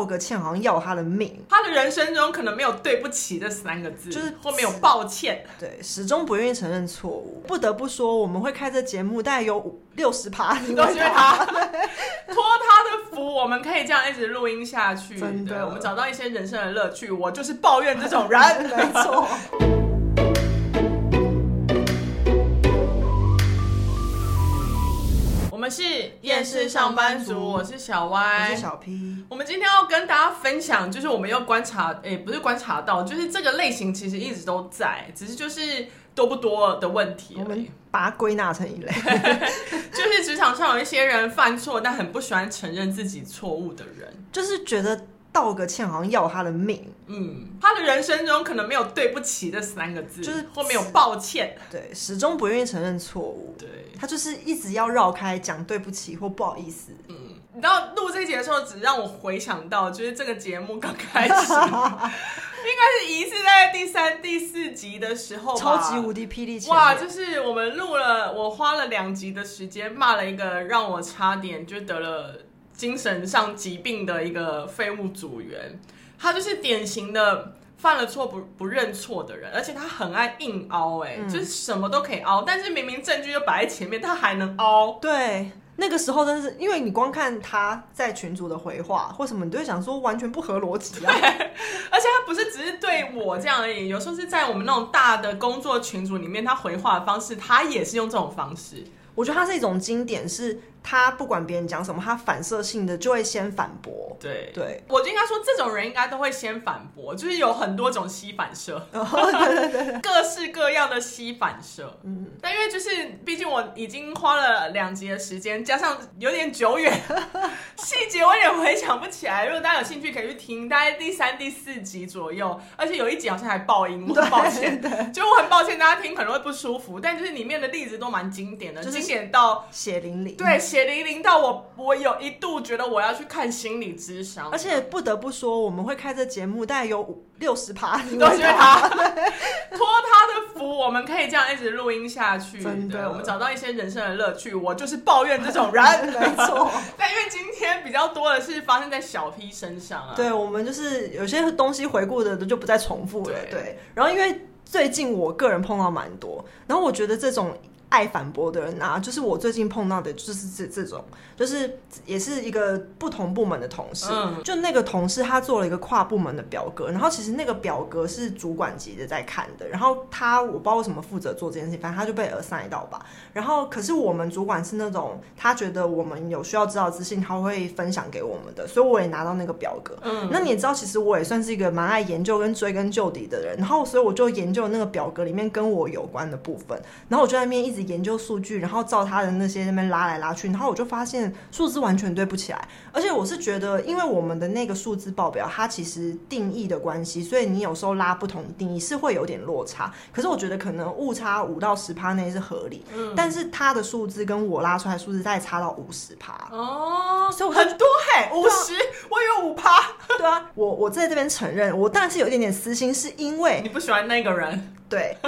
道个歉好像要他的命。他的人生中可能没有对不起这三个字，就是或没有抱歉，对，始终不愿意承认错误。不得不说，我们会开这节目，大概有五六十趴都是因为他，托他的福，我们可以这样一直录音下去。真的，我们找到一些人生的乐趣。我就是抱怨这种人，没错。们是厌世上班族，我是小歪，我是小 P。我们今天要跟大家分享，就是我们又观察，诶、欸，不是观察到，就是这个类型其实一直都在，只是就是多不多的问题。我们把它归纳成一类，就是职场上有一些人犯错，但很不喜欢承认自己错误的人，就是觉得。道个歉好像要他的命，嗯，他的人生中可能没有对不起这三个字，就是后面有抱歉，对，始终不愿意承认错误，对，他就是一直要绕开讲对不起或不好意思，嗯，你知道录这一集的时候，只让我回想到，就是这个节目刚开始，应该是疑似在第三、第四集的时候，超级无敌霹雳，哇，就是我们录了，我花了两集的时间骂了一个让我差点就得了。精神上疾病的一个废物组员，他就是典型的犯了错不不认错的人，而且他很爱硬凹，哎、嗯，就是什么都可以凹，但是明明证据就摆在前面，他还能凹。对，那个时候真的是，因为你光看他在群组的回话或什么，你都会想说完全不合逻辑啊。而且他不是只是对我这样而已，有时候是在我们那种大的工作群组里面，他回话的方式，他也是用这种方式。我觉得他是一种经典是。他不管别人讲什么，他反射性的就会先反驳。对对，我就应该说，这种人应该都会先反驳，就是有很多种吸反射，哦、对对对，各式各样的吸反射。嗯，但因为就是，毕竟我已经花了两集的时间，加上有点久远，细节我有点回想不起来。如果大家有兴趣，可以去听，大概第三、第四集左右，而且有一集好像还爆音，我很抱歉。对，就我很抱歉，大家听可能会不舒服，但就是里面的例子都蛮经典的，就是、经典到血淋淋。对。血淋淋到我，我有一度觉得我要去看心理咨商，而且不得不说，我们会开这节目，大概有五六十趴 都是他，托他的福，我们可以这样一直录音下去。真的，我们找到一些人生的乐趣。我就是抱怨这种人，没错。但因为今天比较多的是发生在小 P 身上啊，对，我们就是有些东西回顾的就不再重复了。对，对，然后因为最近我个人碰到蛮多，然后我觉得这种。爱反驳的人啊，就是我最近碰到的，就是这这种，就是也是一个不同部门的同事。嗯，就那个同事他做了一个跨部门的表格，然后其实那个表格是主管级的在看的，然后他我不知道为什么负责做这件事情，反正他就被 assign 到吧。然后可是我们主管是那种他觉得我们有需要知道资讯，他会分享给我们的，所以我也拿到那个表格。嗯，那你也知道，其实我也算是一个蛮爱研究跟追根究底的人，然后所以我就研究那个表格里面跟我有关的部分，然后我就在那边一直。研究数据，然后照他的那些那边拉来拉去，然后我就发现数字完全对不起来。而且我是觉得，因为我们的那个数字报表，它其实定义的关系，所以你有时候拉不同定义是会有点落差。可是我觉得可能误差五到十趴内是合理，嗯，但是他的数字跟我拉出来的数字再差到五十趴哦，所以我很多嘿，五十，我以为五趴。对啊，我我在这边承认，我当然是有一点点私心，是因为你不喜欢那个人，对。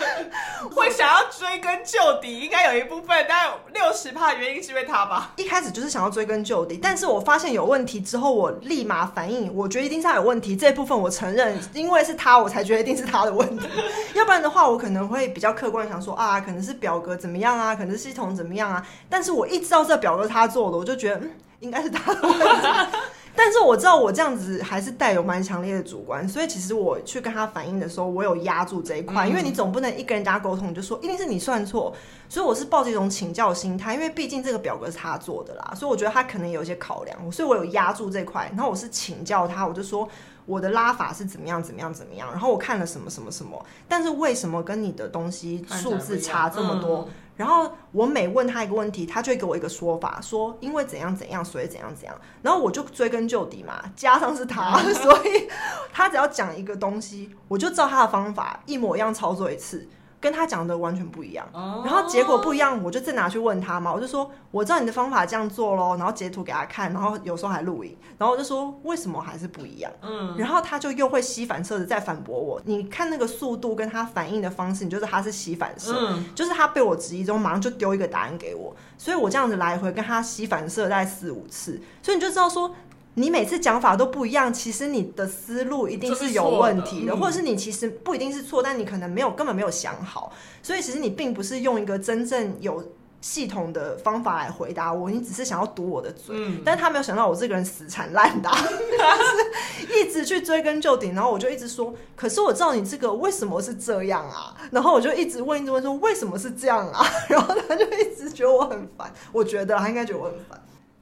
会想要追根究底，应该有一部分，但六十趴的原因是因为他吧？一开始就是想要追根究底，但是我发现有问题之后，我立马反应，我觉得一定是他有问题。这一部分我承认，因为是他，我才觉得一定是他的问题。要不然的话，我可能会比较客观想说啊，可能是表格怎么样啊，可能是系统怎么样啊。但是我一知道这表格是他做的，我就觉得嗯，应该是他的问题。但是我知道我这样子还是带有蛮强烈的主观，所以其实我去跟他反映的时候，我有压住这一块，因为你总不能一跟人家沟通就说一定是你算错，所以我是抱着一种请教心态，因为毕竟这个表格是他做的啦，所以我觉得他可能有一些考量，所以我有压住这块，然后我是请教他，我就说我的拉法是怎么样怎么样怎么样，然后我看了什么什么什么，但是为什么跟你的东西数字差这么多？然后我每问他一个问题，他就会给我一个说法，说因为怎样怎样，所以怎样怎样。然后我就追根究底嘛，加上是他，所以他只要讲一个东西，我就照他的方法一模一样操作一次。跟他讲的完全不一样，然后结果不一样，我就再拿去问他嘛。我就说我知道你的方法这样做咯，然后截图给他看，然后有时候还录影，然后我就说为什么还是不一样？嗯，然后他就又会吸反射的再反驳我。你看那个速度跟他反应的方式，你就知道他是吸反射，嗯，就是他被我质疑中马上就丢一个答案给我，所以我这样子来回跟他吸反射大概四五次，所以你就知道说。你每次讲法都不一样，其实你的思路一定是有问题的，的嗯、或者是你其实不一定是错，但你可能没有根本没有想好，所以其实你并不是用一个真正有。系统的方法来回答我，你只是想要堵我的嘴，嗯、但是他没有想到我这个人死缠烂打，是一直去追根究底，然后我就一直说，可是我知道你这个为什么是这样啊，然后我就一直问，一直问说为什么是这样啊，然后他就一直觉得我很烦，我觉得他应该觉得我很烦。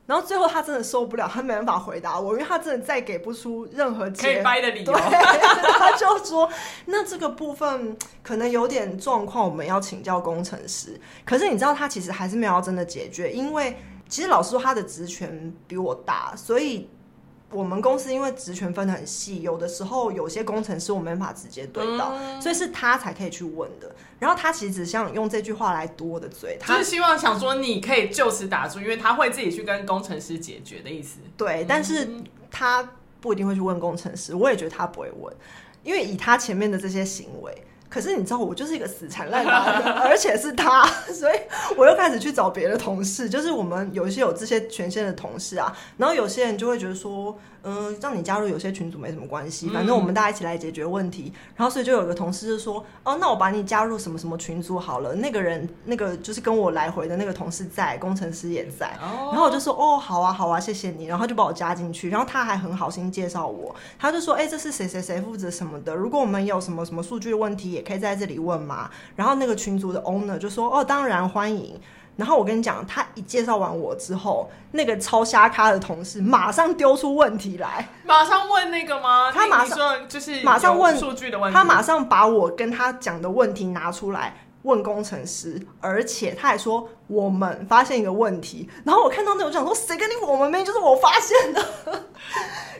然后最后他真的受不了，他没办法回答我，因为他真的再给不出任何可以掰的理由。他就说：“那这个部分可能有点状况，我们要请教工程师。”可是你知道，他其实还是没有要真的解决，因为其实老实说，他的职权比我大，所以。我们公司因为职权分得很细，有的时候有些工程师我没办法直接对到，嗯、所以是他才可以去问的。然后他其实只想用这句话来堵我的嘴，他就是希望想说你可以就此打住，因为他会自己去跟工程师解决的意思。对，但是他不一定会去问工程师，我也觉得他不会问，因为以他前面的这些行为。可是你知道，我就是一个死缠烂打的，而且是他，所以我又开始去找别的同事，就是我们有一些有这些权限的同事啊，然后有些人就会觉得说。嗯，让你加入有些群组没什么关系，反正我们大家一起来解决问题。嗯、然后所以就有个同事就说：“哦，那我把你加入什么什么群组好了。”那个人那个就是跟我来回的那个同事在，工程师也在。哦、然后我就说：“哦，好啊，好啊，谢谢你。”然后他就把我加进去。然后他还很好心介绍我，他就说：“哎，这是谁谁谁负责什么的？如果我们有什么什么数据的问题，也可以在这里问吗。”然后那个群组的 owner 就说：“哦，当然欢迎。”然后我跟你讲，他一介绍完我之后，那个超瞎咖的同事马上丢出问题来，马上问那个吗？他马上就是马上问数据的问题，他马上把我跟他讲的问题拿出来问工程师，而且他还说我们发现一个问题。然后我看到那种想说，谁跟你我们没就是我发现的。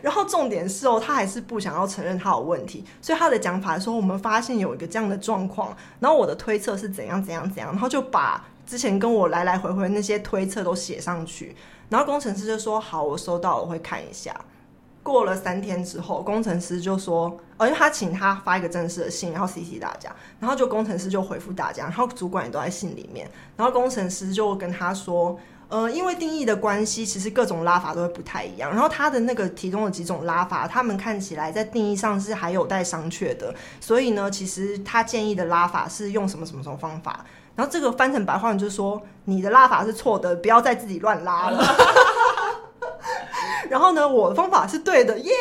然后重点是哦，他还是不想要承认他有问题，所以他的讲法说我们发现有一个这样的状况，然后我的推测是怎样怎样怎样，然后就把。之前跟我来来回回那些推测都写上去，然后工程师就说：“好，我收到了，我会看一下。”过了三天之后，工程师就说：“哦，因为他请他发一个正式的信，然后 CC 大家，然后就工程师就回复大家，然后主管也都在信里面。然后工程师就跟他说：‘呃，因为定义的关系，其实各种拉法都会不太一样。然后他的那个提供的几种拉法，他们看起来在定义上是还有待商榷的。所以呢，其实他建议的拉法是用什么什么什么方法。’然后这个翻成白话就是说，你的拉法是错的，不要再自己乱拉了。然后呢，我的方法是对的，耶、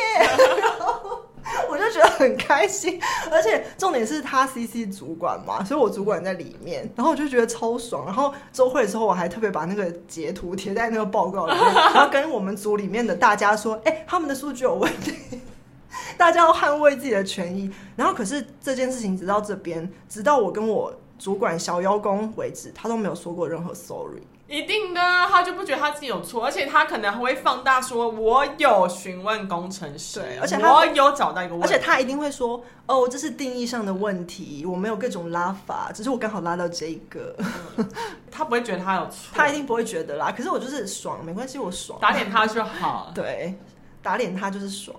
我就觉得很开心，而且重点是他 CC 主管嘛，所以我主管在里面，然后我就觉得超爽。然后周会的时候，我还特别把那个截图贴在那个报告里面，然后跟我们组里面的大家说，哎，他们的数据有问题，大家要捍卫自己的权益。然后可是这件事情直到这边，直到我跟我。主管小邀功为止，他都没有说过任何 sorry。一定的，他就不觉得他自己有错，而且他可能还会放大说：“我有询问工程师，而且我有找到一个问题。”而且他一定会说：“哦，这是定义上的问题，我没有各种拉法，只是我刚好拉到这个。嗯”他不会觉得他有错，他一定不会觉得啦。可是我就是爽，没关系，我爽，打脸他就好。对，打脸他就是爽。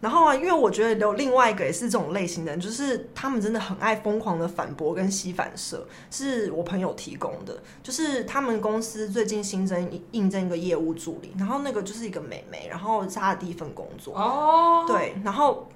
然后啊，因为我觉得有另外一个也是这种类型的人，就是他们真的很爱疯狂的反驳跟吸反射，是我朋友提供的。就是他们公司最近新增应征一个业务助理，然后那个就是一个美眉，然后是她的第一份工作哦，对，然后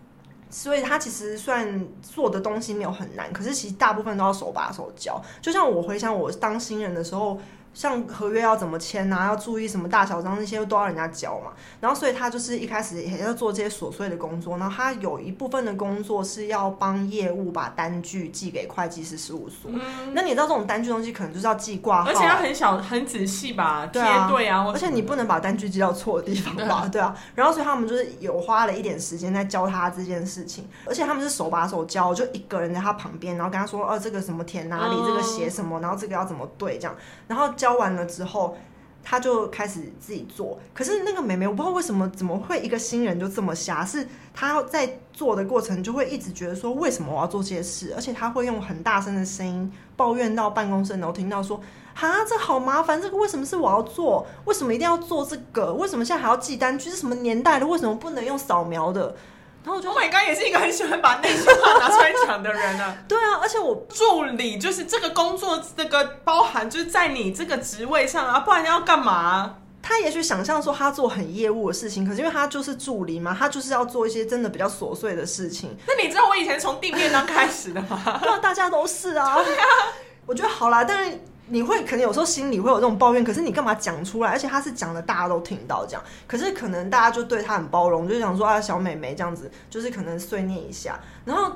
所以她其实算做的东西没有很难，可是其实大部分都要手把手教。就像我回想我当新人的时候。像合约要怎么签啊，要注意什么大小章那些都要人家教嘛。然后所以他就是一开始也要做这些琐碎的工作。然后他有一部分的工作是要帮业务把单据寄给会计师事务所。嗯、那你知道这种单据东西可能就是要寄挂号，而且要很小很仔细吧，贴对啊，对啊，而且你不能把单据寄到错的地方吧？对啊。然后所以他们就是有花了一点时间在教他这件事情，而且他们是手把手教，就一个人在他旁边，然后跟他说：“哦，这个什么填哪里，嗯、这个写什么，然后这个要怎么对这样。”然后。教完了之后，他就开始自己做。可是那个妹妹，我不知道为什么，怎么会一个新人就这么瞎？是他在做的过程，就会一直觉得说，为什么我要做这些事？而且他会用很大声的声音抱怨到办公室，然后听到说：“哈，这好麻烦，这个为什么是我要做？为什么一定要做这个？为什么现在还要记单据？是什么年代的？为什么不能用扫描的？”然后我就，Oh my God，也是一个很喜欢把内心话拿出来讲的人啊。对啊，而且我助理就是这个工作，这个包含就是在你这个职位上啊，不然你要干嘛？他也许想象说他做很业务的事情，可是因为他就是助理嘛，他就是要做一些真的比较琐碎的事情。那你知道我以前从订便当开始的吗？对啊，大家都是啊。对啊，我觉得好啦，但是你会可能有时候心里会有这种抱怨，可是你干嘛讲出来？而且他是讲的大家都听到这样，可是可能大家就对他很包容，就想说啊，小美眉这样子，就是可能碎念一下。然后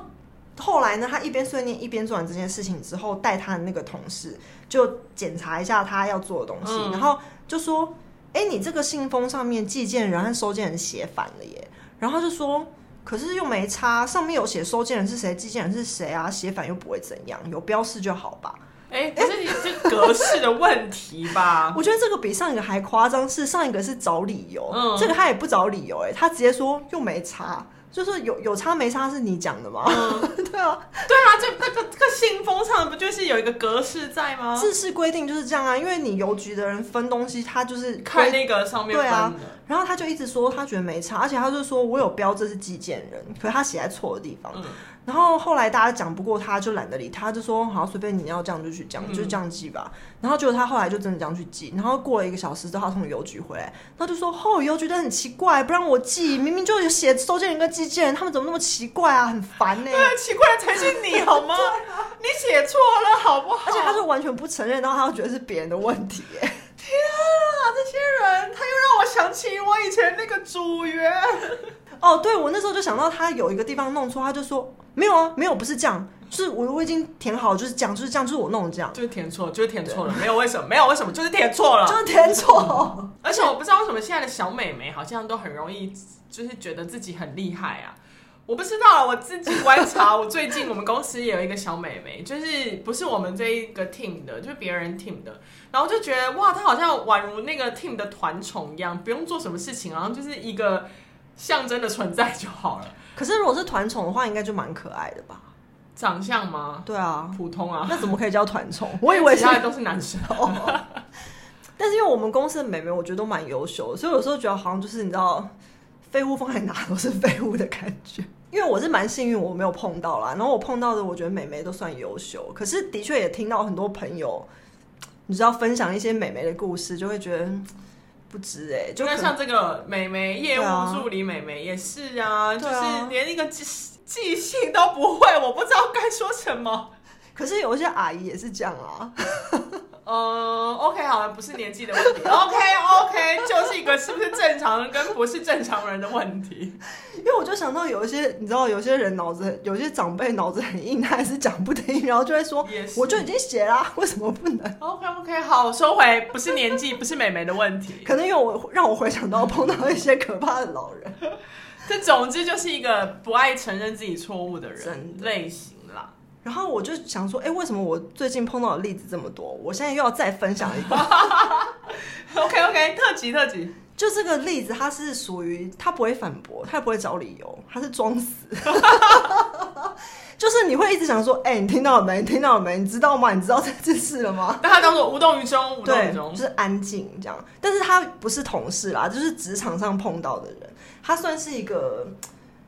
后来呢，他一边碎念一边做完这件事情之后，带他的那个同事就检查一下他要做的东西，嗯、然后就说。哎，你这个信封上面寄件人和收件人写反了耶，然后就说，可是又没差，上面有写收件人是谁，寄件人是谁啊，写反又不会怎样，有标示就好吧？哎，可是你这格式的问题吧？我觉得这个比上一个还夸张，是上一个是找理由，嗯、这个他也不找理由，哎，他直接说又没差。就是有有差没差是你讲的吗？嗯、对啊，对啊，就那个这个信封上不就是有一个格式在吗？制式规定就是这样啊，因为你邮局的人分东西，他就是看那个上面。对啊，然后他就一直说他觉得没差，而且他就说我有标这是寄件人，可是他写在错的地方。嗯然后后来大家讲不过他，就懒得理他，就说好随便你要这样就去讲，嗯、就这样寄吧。然后结果他后来就真的这样去寄。然后过了一个小时之后，他从邮局回来，他就说：“哦，邮局的很奇怪，不让我寄，明明就有写收件人跟寄件人，他们怎么那么奇怪啊？很烦呢、欸。”对，奇怪的才是你好吗？啊、你写错了好不好？而且他是完全不承认，然后他又觉得是别人的问题。天啊，这些人，他又让我想起我以前那个组员。哦，对，我那时候就想到他有一个地方弄错，他就说。没有啊，没有，不是这样，就是我我已经填好了，就是这样，就是这样，就是我弄的这样，就是填错，就是填错了，没有为什么，没有为什么，就是填错了，就是填错。而且我不知道为什么现在的小美眉好像都很容易，就是觉得自己很厉害啊。我不知道，我自己观察，我最近我们公司也有一个小美眉，就是不是我们这一个 team 的，就是别人 team 的，然后就觉得哇，她好像宛如那个 team 的团宠一样，不用做什么事情，然后就是一个象征的存在就好了。可是如果是团宠的话，应该就蛮可爱的吧？长相吗？对啊，普通啊。那怎么可以叫团宠？我以为其他都是男生。但是因为我们公司的美眉，我觉得都蛮优秀的，所以有时候觉得好像就是你知道，废物放在哪都是废物的感觉。因为我是蛮幸运，我没有碰到啦。然后我碰到的，我觉得美眉都算优秀。可是的确也听到很多朋友，你知道分享一些美眉的故事，就会觉得。不知哎、欸，就像这个美眉业务助理美眉也是啊，啊就是连一个记记性都不会，我不知道该说什么。可是有一些阿姨也是这样啊。呃，OK，好了，不是年纪的问题。OK，OK，okay, okay, 就是一个是不是正常人跟不是正常人的问题。因为我就想到有一些，你知道，有些人脑子，有些长辈脑子很硬，他还是讲不听，然后就会说，我就已经写啦，为什么不能？OK，OK，okay, 好，收回，不是年纪，不是美眉的问题，可能因为我让我回想到碰到一些可怕的老人。这总之就是一个不爱承认自己错误的人类型。然后我就想说，哎，为什么我最近碰到的例子这么多？我现在又要再分享一个。OK OK，特辑特辑。就这个例子，他是属于他不会反驳，他也不会找理由，他是装死。就是你会一直想说，哎，你听到了没？你听到了没？你知道吗？你知道这件事了吗？但他当做无动于衷，无动于衷，就是安静这样。但是他不是同事啦，就是职场上碰到的人，他算是一个。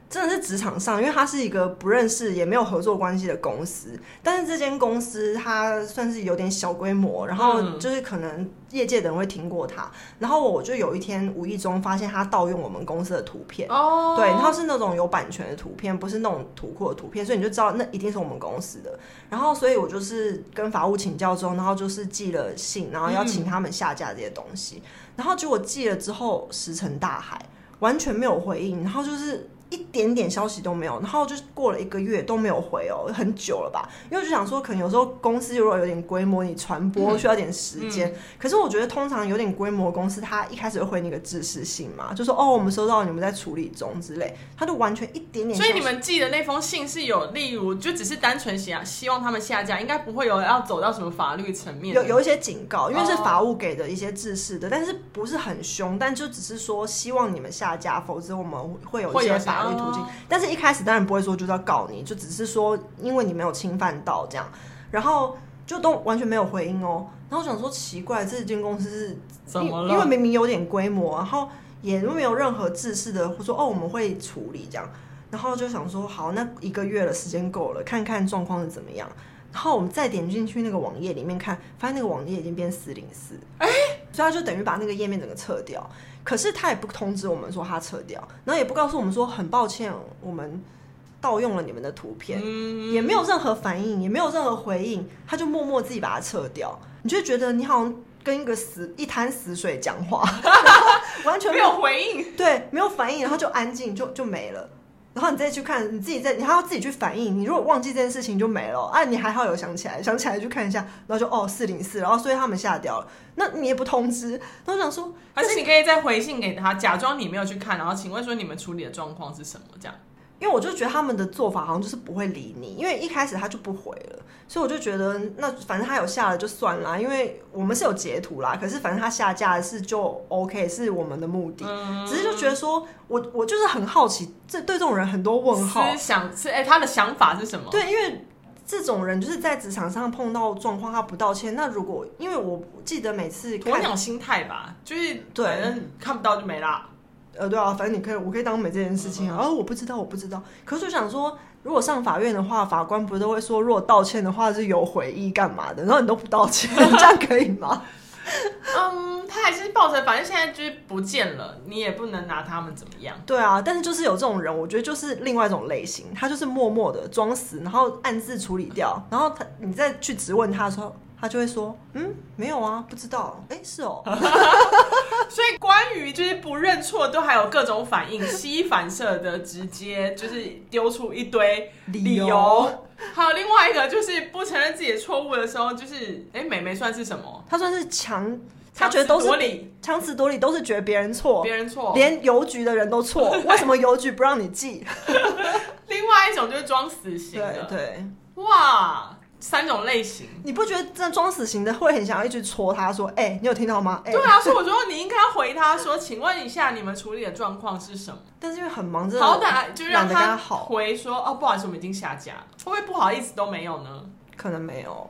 真的是职场上，因为他是一个不认识也没有合作关系的公司，但是这间公司它算是有点小规模，然后就是可能业界的人会听过他，然后我就有一天无意中发现他盗用我们公司的图片，哦，对，然后是那种有版权的图片，不是那种图库的图片，所以你就知道那一定是我们公司的，然后所以我就是跟法务请教之后，然后就是寄了信，然后要请他们下架这些东西，然后结果寄了之后石沉大海，完全没有回应，然后就是。一点点消息都没有，然后就是过了一个月都没有回哦，很久了吧？因为我就想说，可能有时候公司如果有点规模，你传播需要点时间。嗯嗯、可是我觉得通常有点规模的公司，他一开始会回你个指示信嘛，就说哦，我们收到你们在处理中之类，他就完全一点点。所以你们寄的那封信是有，例如就只是单纯写希望他们下架，应该不会有要走到什么法律层面。有有一些警告，因为是法务给的一些指示的，哦、但是不是很凶，但就只是说希望你们下架，否则我们会有一些法律途径。但是一开始当然不会说就是要告你，就只是说因为你没有侵犯到这样，然后就都完全没有回应哦。然后我想说奇怪，这间公司是怎么了？因为明明有点规模，然后也没有任何制式的，或说哦我们会处理这样。然后就想说好，那一个月了时间够了，看看状况是怎么样。然后我们再点进去那个网页里面看，发现那个网页已经变四零四。哎。所以他就等于把那个页面整个撤掉。可是他也不通知我们说他撤掉，然后也不告诉我们说很抱歉，我们盗用了你们的图片，嗯、也没有任何反应，也没有任何回应，他就默默自己把它撤掉。你就觉得你好像跟一个死一滩死水讲话，完全没有，没有回应，对，没有反应，然后就安静，就就没了。然后你再去看，你自己再，你还要自己去反应。你如果忘记这件事情就没了啊！你还好有想起来，想起来去看一下，然后就哦四零四，然后所以他们下掉了。那你也不通知，然后想说，还是你可以再回信给他，假装你没有去看，然后请问说你们处理的状况是什么？这样。因为我就觉得他们的做法好像就是不会理你，因为一开始他就不回了，所以我就觉得那反正他有下了就算啦，因为我们是有截图啦。可是反正他下架的是就 OK，是我们的目的，嗯、只是就觉得说我我就是很好奇，这对这种人很多问号，是想是哎、欸、他的想法是什么？对，因为这种人就是在职场上碰到状况他不道歉，那如果因为我记得每次鸵鸟心态吧，就是对，反正看不到就没啦。呃，对啊，反正你可以，我可以当没这件事情啊。哦，我不知道，我不知道。可是我想说，如果上法院的话，法官不是都会说，如果道歉的话是有悔意干嘛的？然后你都不道歉，这样可以吗？嗯，他还是抱着，反正现在就是不见了，你也不能拿他们怎么样。对啊，但是就是有这种人，我觉得就是另外一种类型，他就是默默的装死，然后暗自处理掉，然后他你再去质问他的时候。他就会说，嗯，没有啊，不知道，哎，是哦。所以关于就是不认错，都还有各种反应，吸反射的直接就是丢出一堆理由。理由还有另外一个就是不承认自己的错误的时候，就是哎，美眉算是什么？她算是强，她觉得都是强词夺理，都是觉得别人错，别人错，连邮局的人都错，为什么邮局不让你寄？另外一种就是装死型的，对对，哇。三种类型，你不觉得这装死型的会很想要一直戳他说：“哎、欸，你有听到吗？”欸、对啊，所以我觉得你应该回他说：“请问一下，你们处理的状况是什么？”但是因为很忙，真的好歹就让他回说：“哦，不好意思，我们已经下架。”会不会不好意思都没有呢？可能没有。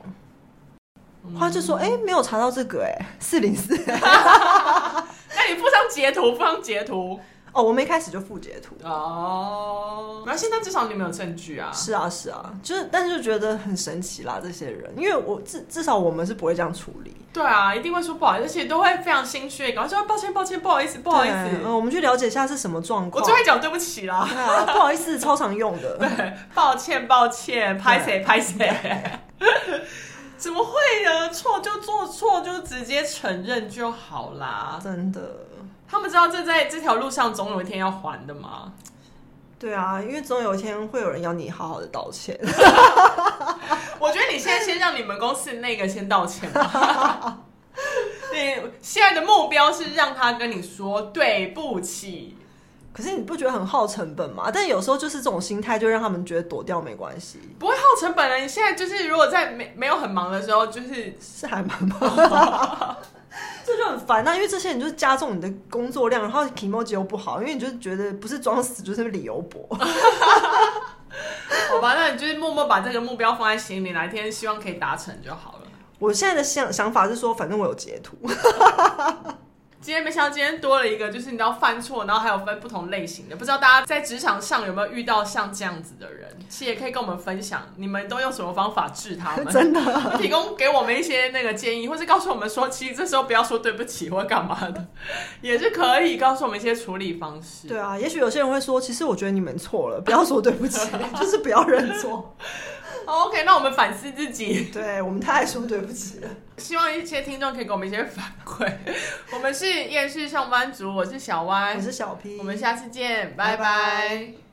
他就说：“哎、欸，没有查到这个、欸，哎，四零四。”那你附上截图，附上截图。哦，我们一开始就附截图哦，那现在至少你没有证据啊。是啊，是啊，就是，但是就觉得很神奇啦，这些人，因为我至至少我们是不会这样处理。对啊，一定会说不好意思，而且都会非常心虚，赶快说抱歉，抱歉，不好意思，不好意思。嗯，我们去了解一下是什么状况。我最会讲对不起啦，对啊，不好意思，超常用的。对，抱歉，抱歉，拍谁拍谁。怎么会呢？错就做错，就直接承认就好啦，真的。他们知道这在这条路上总有一天要还的吗？对啊，因为总有一天会有人要你好好的道歉。我觉得你现在先让你们公司那个先道歉吧。你现在的目标是让他跟你说对不起。可是你不觉得很耗成本吗？但有时候就是这种心态，就让他们觉得躲掉没关系，不会耗成本的。你现在就是如果在没没有很忙的时候，就是是还蛮忙。这就很烦啊，因为这些人就是加重你的工作量，然后 kimochi 又不好，因为你就是觉得不是装死就是理由薄。好吧，那你就是默默把这个目标放在心里，哪一天希望可以达成就好了。我现在的想想法是说，反正我有截图。今天没想到今天多了一个，就是你知道犯错，然后还有分不同类型的，不知道大家在职场上有没有遇到像这样子的人？其实也可以跟我们分享，你们都用什么方法治他们？真的，提供给我们一些那个建议，或是告诉我们说，其实这时候不要说对不起或干嘛的，也是可以告诉我们一些处理方式。对啊，也许有些人会说，其实我觉得你们错了，不要说对不起，就是不要认错。OK，那我们反思自己。对，我们太爱说对不起了。希望一些听众可以给我们一些反馈。我们是厌世上班族，我是小歪，我是小 P，我们下次见，拜拜。拜拜。